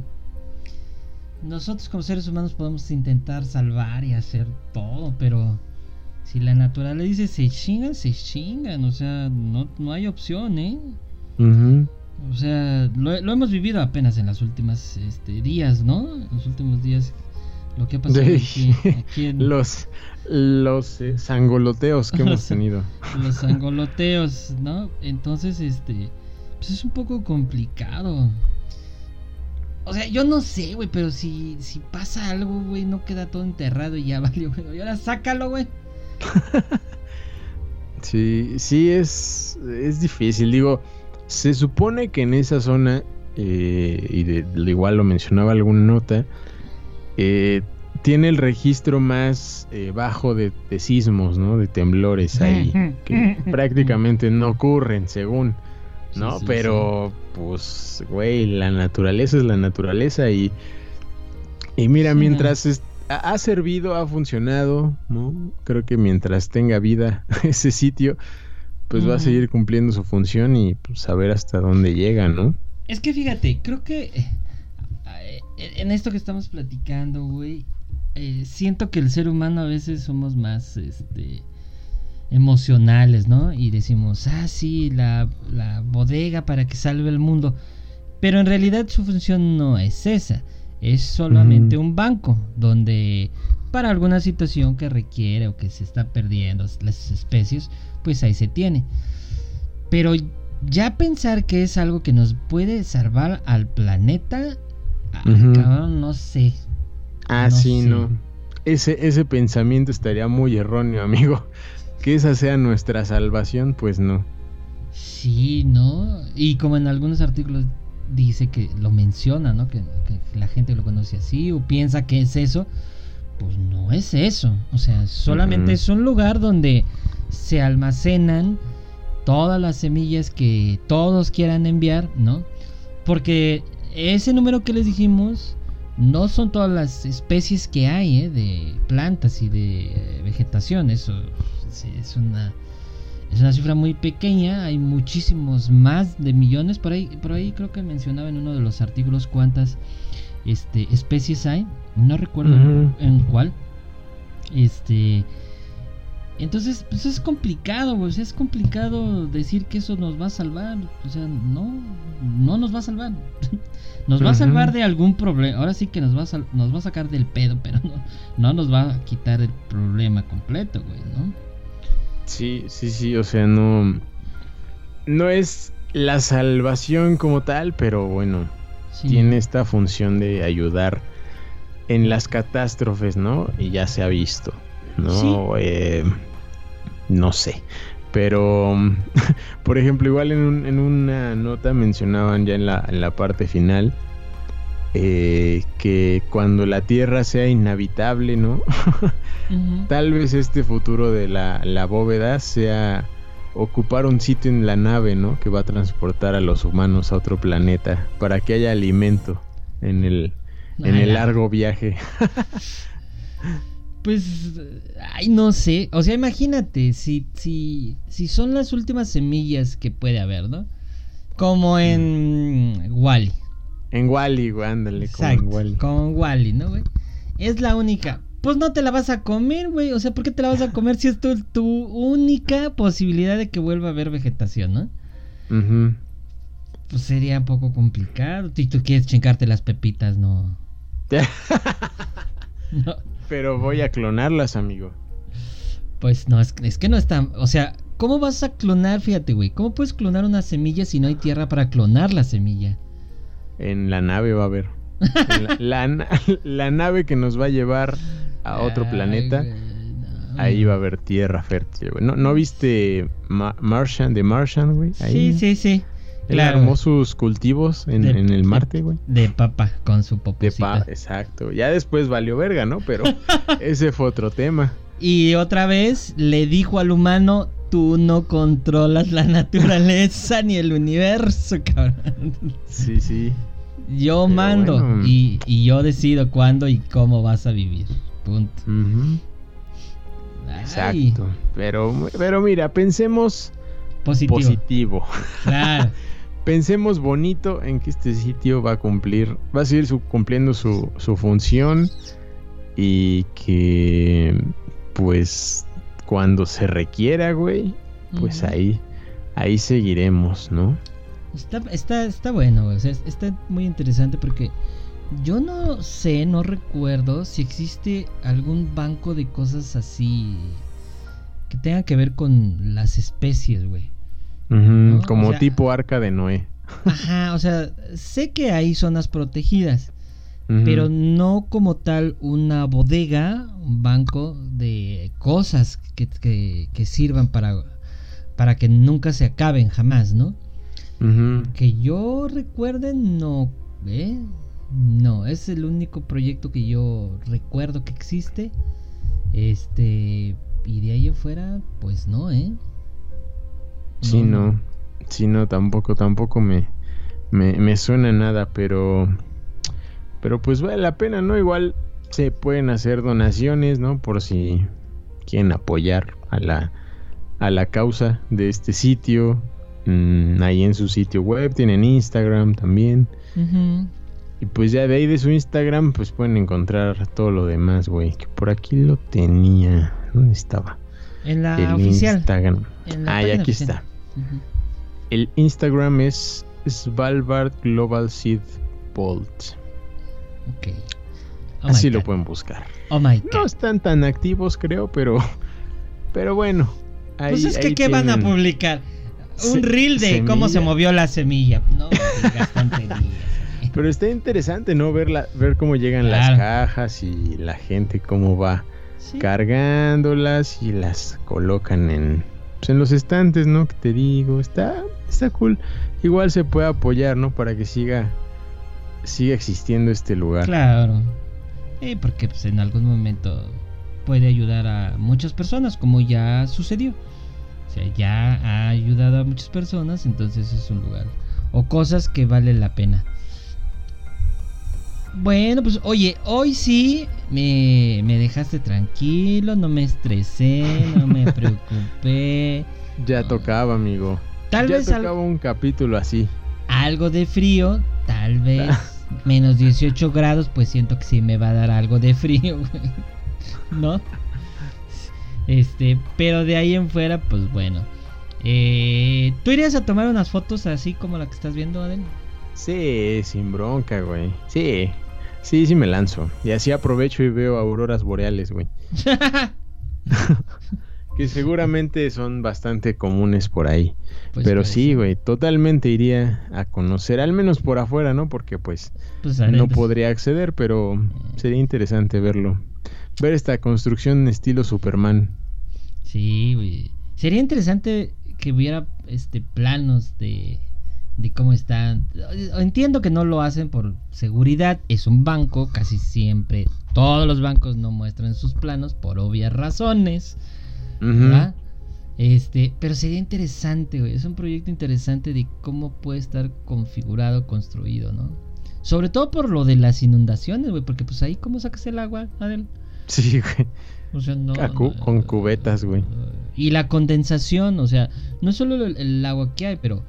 nosotros como seres humanos podemos intentar salvar y hacer todo, pero si la naturaleza dice se chingan, se chingan. O sea, no, no hay opción, ¿eh? O sea, lo, hemos vivido apenas en los últimos este, días, ¿no? En los últimos días, lo que ha pasado aquí, en... Los, los eh, sangoloteos que hemos tenido. Los sangoloteos, ¿no? Entonces, este, Pues es un poco complicado. O sea, yo no sé, güey, pero si, si pasa algo, güey, no queda todo enterrado y ya valió, güey. Y ahora sácalo, güey. sí, sí, es, es difícil. Digo, se supone que en esa zona, eh, y de, igual lo mencionaba alguna nota, eh, tiene el registro más eh, bajo de, sismos, ¿no? De temblores ahí, que prácticamente no ocurren, según, ¿no? Pero, pues, güey, la naturaleza es la naturaleza y, y mira, mientras ha servido, ha funcionado, ¿no? Creo que mientras tenga vida ese sitio, pues va a seguir cumpliendo su función y pues, saber hasta dónde llega, ¿no? Es que fíjate, creo que eh, en esto que estamos platicando, güey, eh, siento que el ser humano a veces somos más este, emocionales, ¿no? Y decimos, ah, sí, la, bodega para que salve el mundo. Pero en realidad su función no es esa. Es solamente un banco donde para alguna situación que requiere o que se está perdiendo las especies, pues ahí se tiene. Pero ya pensar que es algo que nos puede salvar al planeta, ah, no sé. Ah, sí, no. Ese, ese pensamiento estaría muy erróneo, amigo. Que esa sea nuestra salvación, pues no. Sí, ¿no? Y como en algunos artículos dice que lo menciona, ¿no? Que, la gente lo conoce así o piensa que es eso. Pues no es eso. O sea, solamente es un lugar donde se almacenan todas las semillas que todos quieran enviar, ¿no? Porque ese número que les dijimos no son todas las especies que hay ¿eh? de plantas y de vegetación. Eso es una, es una cifra muy pequeña. Hay muchísimos más de millones. Por ahí, por ahí creo que mencionaba en uno de los artículos cuántas este, especies hay. No recuerdo en cuál. Este. Entonces, pues es complicado, pues es complicado decir que eso nos va a salvar. O sea, no, no nos va a salvar. Nos va a salvar de algún problema. Ahora sí que nos va a, nos va a sacar del pedo, pero no, no nos va a quitar el problema completo, güey, ¿no? Sí, sí, sí, o sea, no. No es la salvación como tal, pero bueno, tiene esta función de ayudar en las catástrofes, ¿no? Y ya se ha visto, ¿no? Eh, no sé. Pero, por ejemplo, igual en, una nota mencionaban ya en la, en la parte final eh, que cuando la Tierra sea inhabitable, ¿no? Tal vez este futuro de la, la, bóveda sea ocupar un sitio en la nave, ¿no? Que va a transportar a los humanos a otro planeta para que haya alimento en el, en el largo viaje. Pues, ay, no sé. O sea, imagínate, si, si, si son las últimas semillas que puede haber, ¿no? Como en Wally. En Wally, güey, ándale, como en Wally. Como en Wally, ¿no, güey? Es la única. Pues no te la vas a comer, güey. O sea, ¿por qué te la vas a comer si es tu, tu única posibilidad de que vuelva a haber vegetación, ¿no? Pues sería un poco complicado. Si tú quieres chingarte las pepitas, no. Pero voy a clonarlas, amigo. Pues no, es, que no están. O sea, ¿cómo vas a clonar? Fíjate, güey. ¿Cómo puedes clonar una semilla si no hay tierra para clonar la semilla? En la nave va a haber. la, nave que nos va a llevar a otro planeta. Ahí va a haber tierra fértil, güey. ¿No, ¿no viste Martian, de Martian, güey? Sí, sí, sí. Claro. armó sus cultivos en, el Marte, güey. De, papa, con su De papa, exacto. Ya después valió verga, ¿no? Pero ese fue otro tema. Y otra vez le dijo al humano, tú no controlas la naturaleza ni el universo, cabrón. Sí, sí. Yo mando y, yo decido cuándo y cómo vas a vivir. Punto. Exacto. Pero, pero mira, pensemos positivo. positivo. Claro. pensemos bonito en que este sitio va a cumplir, va a seguir cumpliendo su, función y que pues cuando se requiera, güey, pues ahí, ahí seguiremos, ¿no? Está, está, está bueno, güey. está muy interesante porque yo no sé, no recuerdo si existe algún banco de cosas así que tenga que ver con las especies, güey. Como tipo arca de Noé. Ajá, o sea, sé que hay zonas protegidas, pero no como tal una bodega, un banco de cosas que, que, sirvan para, para que nunca se acaben jamás, ¿no? Que yo recuerde, no, ¿eh? No, es el único proyecto que yo recuerdo que existe. Este, y de ahí afuera, pues no, ¿eh? Sí, no. Sí, no, tampoco, tampoco me, me, suena nada, pero. Pero pues vale la pena, ¿no? Igual se pueden hacer donaciones, ¿no? Por si quieren apoyar a la, a la causa de este sitio. Mm, ahí en su sitio web, tienen Instagram también. Y pues ya de ahí de su Instagram, pues pueden encontrar todo lo demás, güey. Que por aquí lo tenía. ¿Dónde estaba? En la oficial. Instagram. ah, y aquí está. El Instagram es Svalbard Global Seed Vault. Ok. Oh Así lo pueden buscar. Oh my God. No están tan activos, creo, pero. Pero bueno. Ahí, pues es que, ¿qué van a publicar? Un reel de cómo se movió la semilla. No, Pero está interesante, ¿no? Ver, ver cómo llegan las cajas y la gente cómo va cargándolas y las colocan en, pues, en los estantes, ¿no? Que te digo, está, está cool. Igual se puede apoyar, ¿no? Para que siga, siga existiendo este lugar. Claro. Eh, porque pues, en algún momento puede ayudar a muchas personas, como ya sucedió. O sea, ya ha ayudado a muchas personas, entonces es un lugar. O cosas que vale la pena. Bueno, pues oye, hoy sí me, dejaste tranquilo, no me estresé, no me preocupé. Ya tocaba, amigo. Tal ya vez tocaba un capítulo así. Algo de frío, tal vez. menos 18 grados, pues siento que sí me va a dar algo de frío, ¿no? Este, pero de ahí en fuera, pues bueno. Eh, ¿Tú irías a tomar unas fotos así como la que estás viendo, Adel? Sí, sin bronca, güey. Sí, sí, sí me lanzo. Y así aprovecho y veo auroras boreales, güey. que seguramente son bastante comunes por ahí. Pues Pero sí, güey, totalmente iría a conocer, al menos por afuera, ¿no? Porque pues, pues no podría acceder, pero sería interesante verlo. Ver esta construcción en estilo Superman. Sí, güey. Sería interesante que hubiera este planos de de cómo están. Entiendo que no lo hacen por seguridad, es un banco, casi siempre todos los bancos no muestran sus planos por obvias razones. Este, pero sería interesante, güey. Es un proyecto interesante de cómo puede estar configurado, construido, ¿no? Sobre todo por lo de las inundaciones, güey, porque pues ahí cómo sacas el agua, Adel. Sí, güey. O sea, no, con cubetas, güey. Y la condensación, o sea, no es solo el agua que hay, pero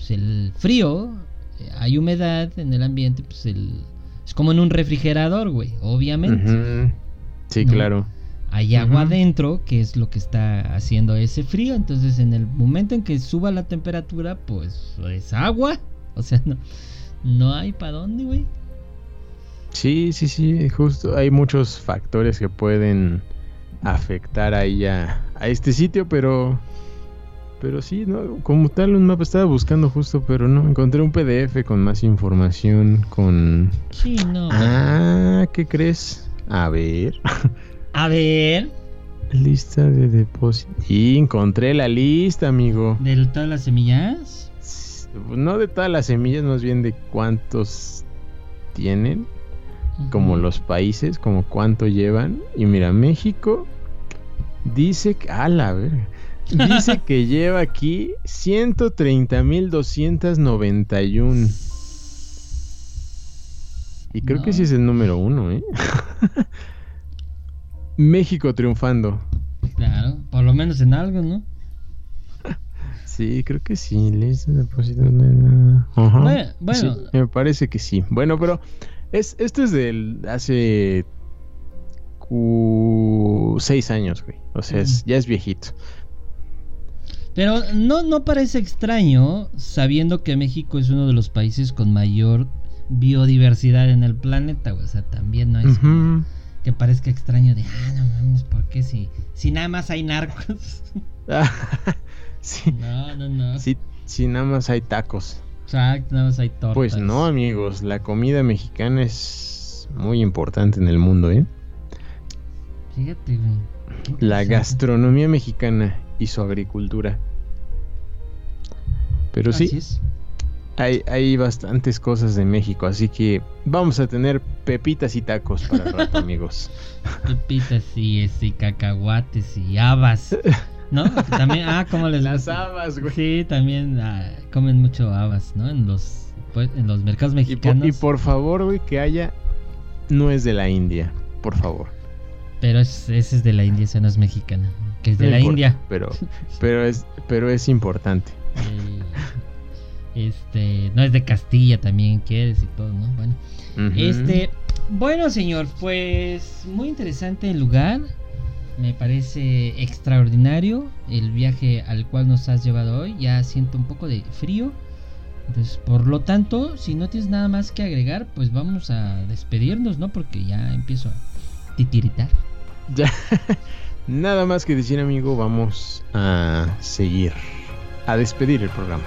pues, el frío, eh, hay humedad en el ambiente, pues el, es como en un refrigerador, güey, obviamente. Sí, claro. Hay agua adentro, que es lo que está haciendo ese frío. Entonces, en el momento en que suba la temperatura, pues es agua. O sea, no, no hay para dónde, güey. Sí, sí, sí, justo. Hay muchos factores que pueden afectar ahí a, a este sitio, pero pero sí, ¿no? Como tal, un mapa estaba buscando justo, pero no. Encontré un PDF con más información, con... Sí, no. Ah, ¿qué crees? A ver. A ver. Lista de depósitos. Y encontré la lista, amigo. ¿De todas las semillas? No de todas las semillas, más bien de cuántos tienen. Como los países, como cuánto llevan. Y mira, México dice que... A la verga. Dice que lleva aquí 130.291. Y creo que sí es el número uno, ¿eh? México triunfando. Claro, por lo menos en algo, ¿no? Sí, creo que sí. Bueno, me parece que sí. Bueno, pero es, esto es del hace seis años, güey. O sea, ya es viejito. Pero no, no parece extraño, sabiendo que México es uno de los países con mayor biodiversidad en el planeta, O sea, también no es que parezca extraño de, ah, no mames, ¿por qué si, si nada más hay narcos? sí. No, no, no. Sí, sí, nada más hay tacos. Exacto, nada más hay tortas. Pues no, amigos, la comida mexicana es muy importante en el mundo, ¿eh? Fíjate, güey. La gastronomía mexicana y su agricultura. Pero Así sí, es. hay, hay bastantes cosas de México, así que vamos a tener pepitas y tacos para el rato, amigos. Pepitas y, este, y cacahuates y habas. ¿No? También, ah, ¿cómo les Las gusta? habas, güey. Sí, también ah, comen mucho habas, ¿no? En los, pues, en los mercados Y por, mexicanos. y por favor, güey, que haya nuez de la India, por favor. Pero es, ese es de la India, ese no es mexicana. Que es de No la importa, India. Pero, pero es, pero es importante. Eh, este, no es de Castilla también, quieres y todo, ¿no? Bueno. Este, bueno, señor, pues muy interesante el lugar. Me parece extraordinario el viaje al cual nos has llevado hoy. Ya siento un poco de frío. Entonces, por lo tanto, si no tienes nada más que agregar, pues vamos a despedirnos, ¿no? Porque ya empiezo a titiritar. Ya. Nada más que decir, amigo, vamos a seguir, a despedir el programa.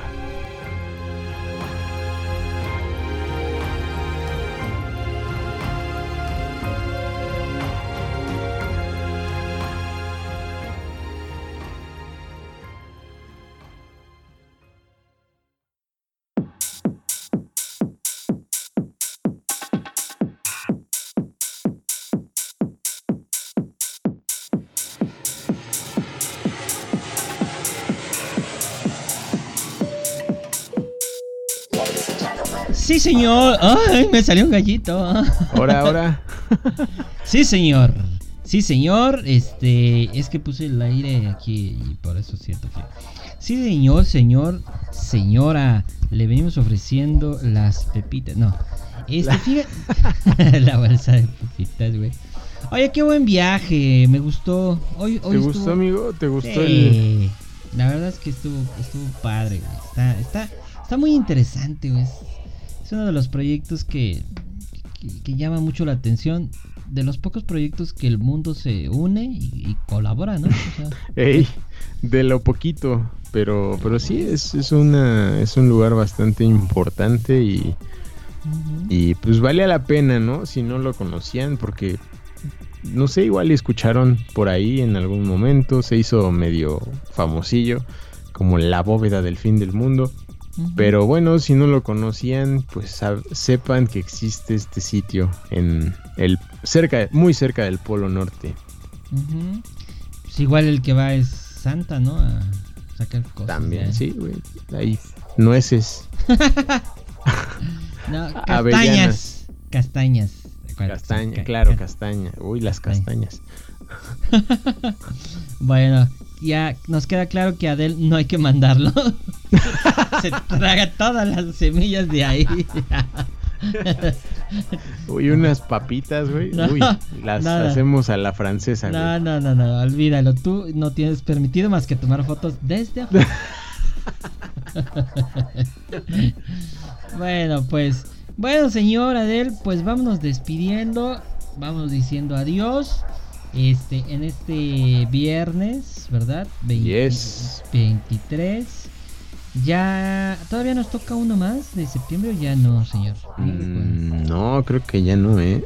Sí, señor. Ay, me salió un gallito. Ahora, ahora. Sí, señor. Sí, señor. Este, es que puse el aire aquí y por eso siento frío. Sí, señor, señor, señora. Le venimos ofreciendo las pepitas. No. Este, fíjate. la bolsa de pepitas, güey. Oye, qué buen viaje. Me gustó. Hoy, hoy ¿Te estuvo- gustó, amigo? ¿Te gustó el.? Sí. La verdad es que estuvo, estuvo padre, güey. Está, está, está muy interesante, güey. Uno de los proyectos que, que, que llama mucho la atención. De los pocos proyectos que el mundo se une y, y colabora, ¿no? O sea, Ey, de lo poquito. Pero, pero sí, es, es, una, es un lugar bastante importante y, ujú. y pues vale la pena, ¿no? Si no lo conocían, porque no sé, igual escucharon por ahí en algún momento, se hizo medio famosillo, como la bóveda del fin del mundo. Pero bueno, si no lo conocían, pues sepan que existe este sitio en el cerca, muy cerca del Polo Norte. Pues igual el que va es Santa, ¿no? A sacar cosas. También, de- sí, güey. Hay nueces, No, castañas. Castañas. Castaña, ca- claro, ca- castaña. Uy, las castañas. Bueno, ya nos queda claro que a Adel no hay que mandarlo. Se traga todas las semillas de ahí. Uy, unas papitas, güey. No, Uy, las nada. hacemos a la francesa, güey. No, no, no, no, olvídalo. Tú no tienes permitido más que tomar fotos desde afuera. bueno, pues, bueno, señor Adel, pues vámonos despidiendo. Vamos diciendo adiós. Este, en este viernes, ¿verdad? Veinte- Yes. 23. Ya, todavía nos toca uno más de septiembre o ya no, señor. Mm, no, creo que ya no, ¿eh?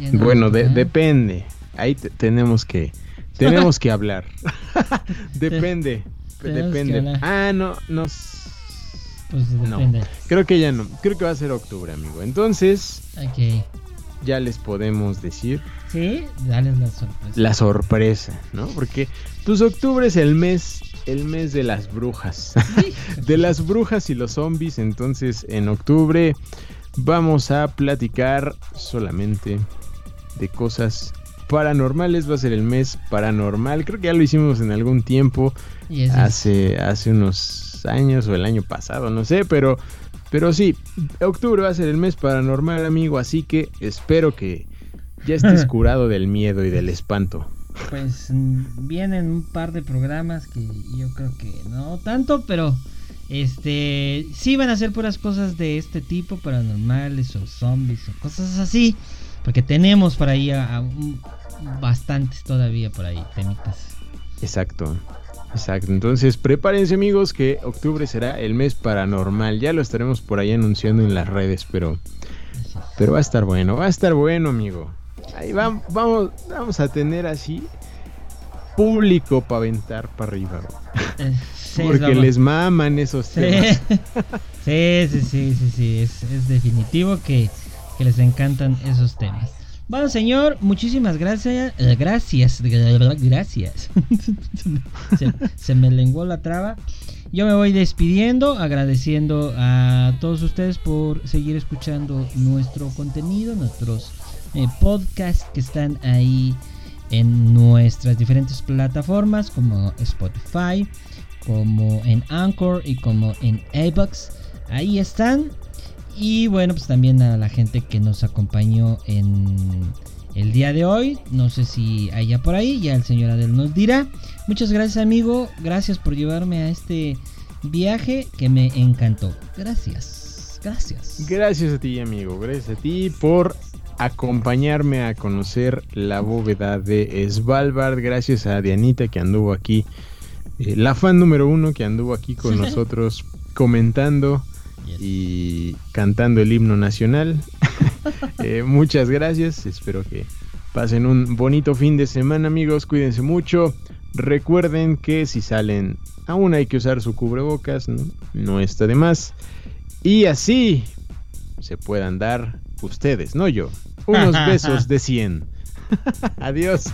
Ya no Bueno, de- depende. Ahí te- tenemos que tenemos que hablar. depende. Depende. hablar. Ah, no, no. Pues No. Creo que ya no. Creo que va a ser octubre, amigo. Entonces, Ok. ya les podemos decir Sí, dale la sorpresa. la sorpresa, ¿no? Porque pues octubre es el mes el mes de las brujas. de las brujas y los zombies, entonces en octubre vamos a platicar solamente de cosas paranormales, va a ser el mes paranormal. Creo que ya lo hicimos en algún tiempo, Y hace hace unos años o el año pasado, no sé, pero pero sí, octubre va a ser el mes paranormal, amigo, así que espero que ya estés curado del miedo y del espanto. Pues mm, vienen un par de programas que yo creo que no tanto, pero este sí van a ser puras cosas de este tipo, paranormales o zombies o cosas así, porque tenemos por ahí a, a un- bastantes todavía por ahí temitas. Exacto. Exacto, entonces prepárense amigos que octubre será el mes paranormal. Ya lo estaremos por ahí anunciando en las redes, pero, pero va a estar bueno, va a estar bueno amigo. Ahí vamos, vamos, vamos a tener así público para aventar para arriba. Eh, Porque les maman esos temas. Sí, sí, sí, sí, sí, es, definitivo que, les encantan esos temas. Bueno, señor, muchísimas gracias. Eh, gracias, gracias. se, se, me lenguó la traba. Yo me voy despidiendo, agradeciendo a todos ustedes por seguir escuchando nuestro contenido, nuestros eh, podcasts que están ahí en nuestras diferentes plataformas como Spotify, como en Anchor y como en iBox. Ahí están. Y bueno, pues también a la gente que nos acompañó en el día de hoy. No sé si haya por ahí, ya el señor Adel nos dirá. Muchas gracias amigo, gracias por llevarme a este viaje que me encantó. Gracias, gracias. Gracias a ti amigo, gracias a ti por acompañarme a conocer la bóveda de Svalbard. Gracias a Dianita que anduvo aquí, eh, la fan número uno que anduvo aquí con nosotros comentando y cantando el himno nacional. Eh, muchas gracias, espero que pasen un bonito fin de semana amigos, cuídense mucho. Recuerden que si salen aún hay que usar su cubrebocas, no, no está de más. Y así se puedan dar ustedes, no yo unos besos de 100. Adiós.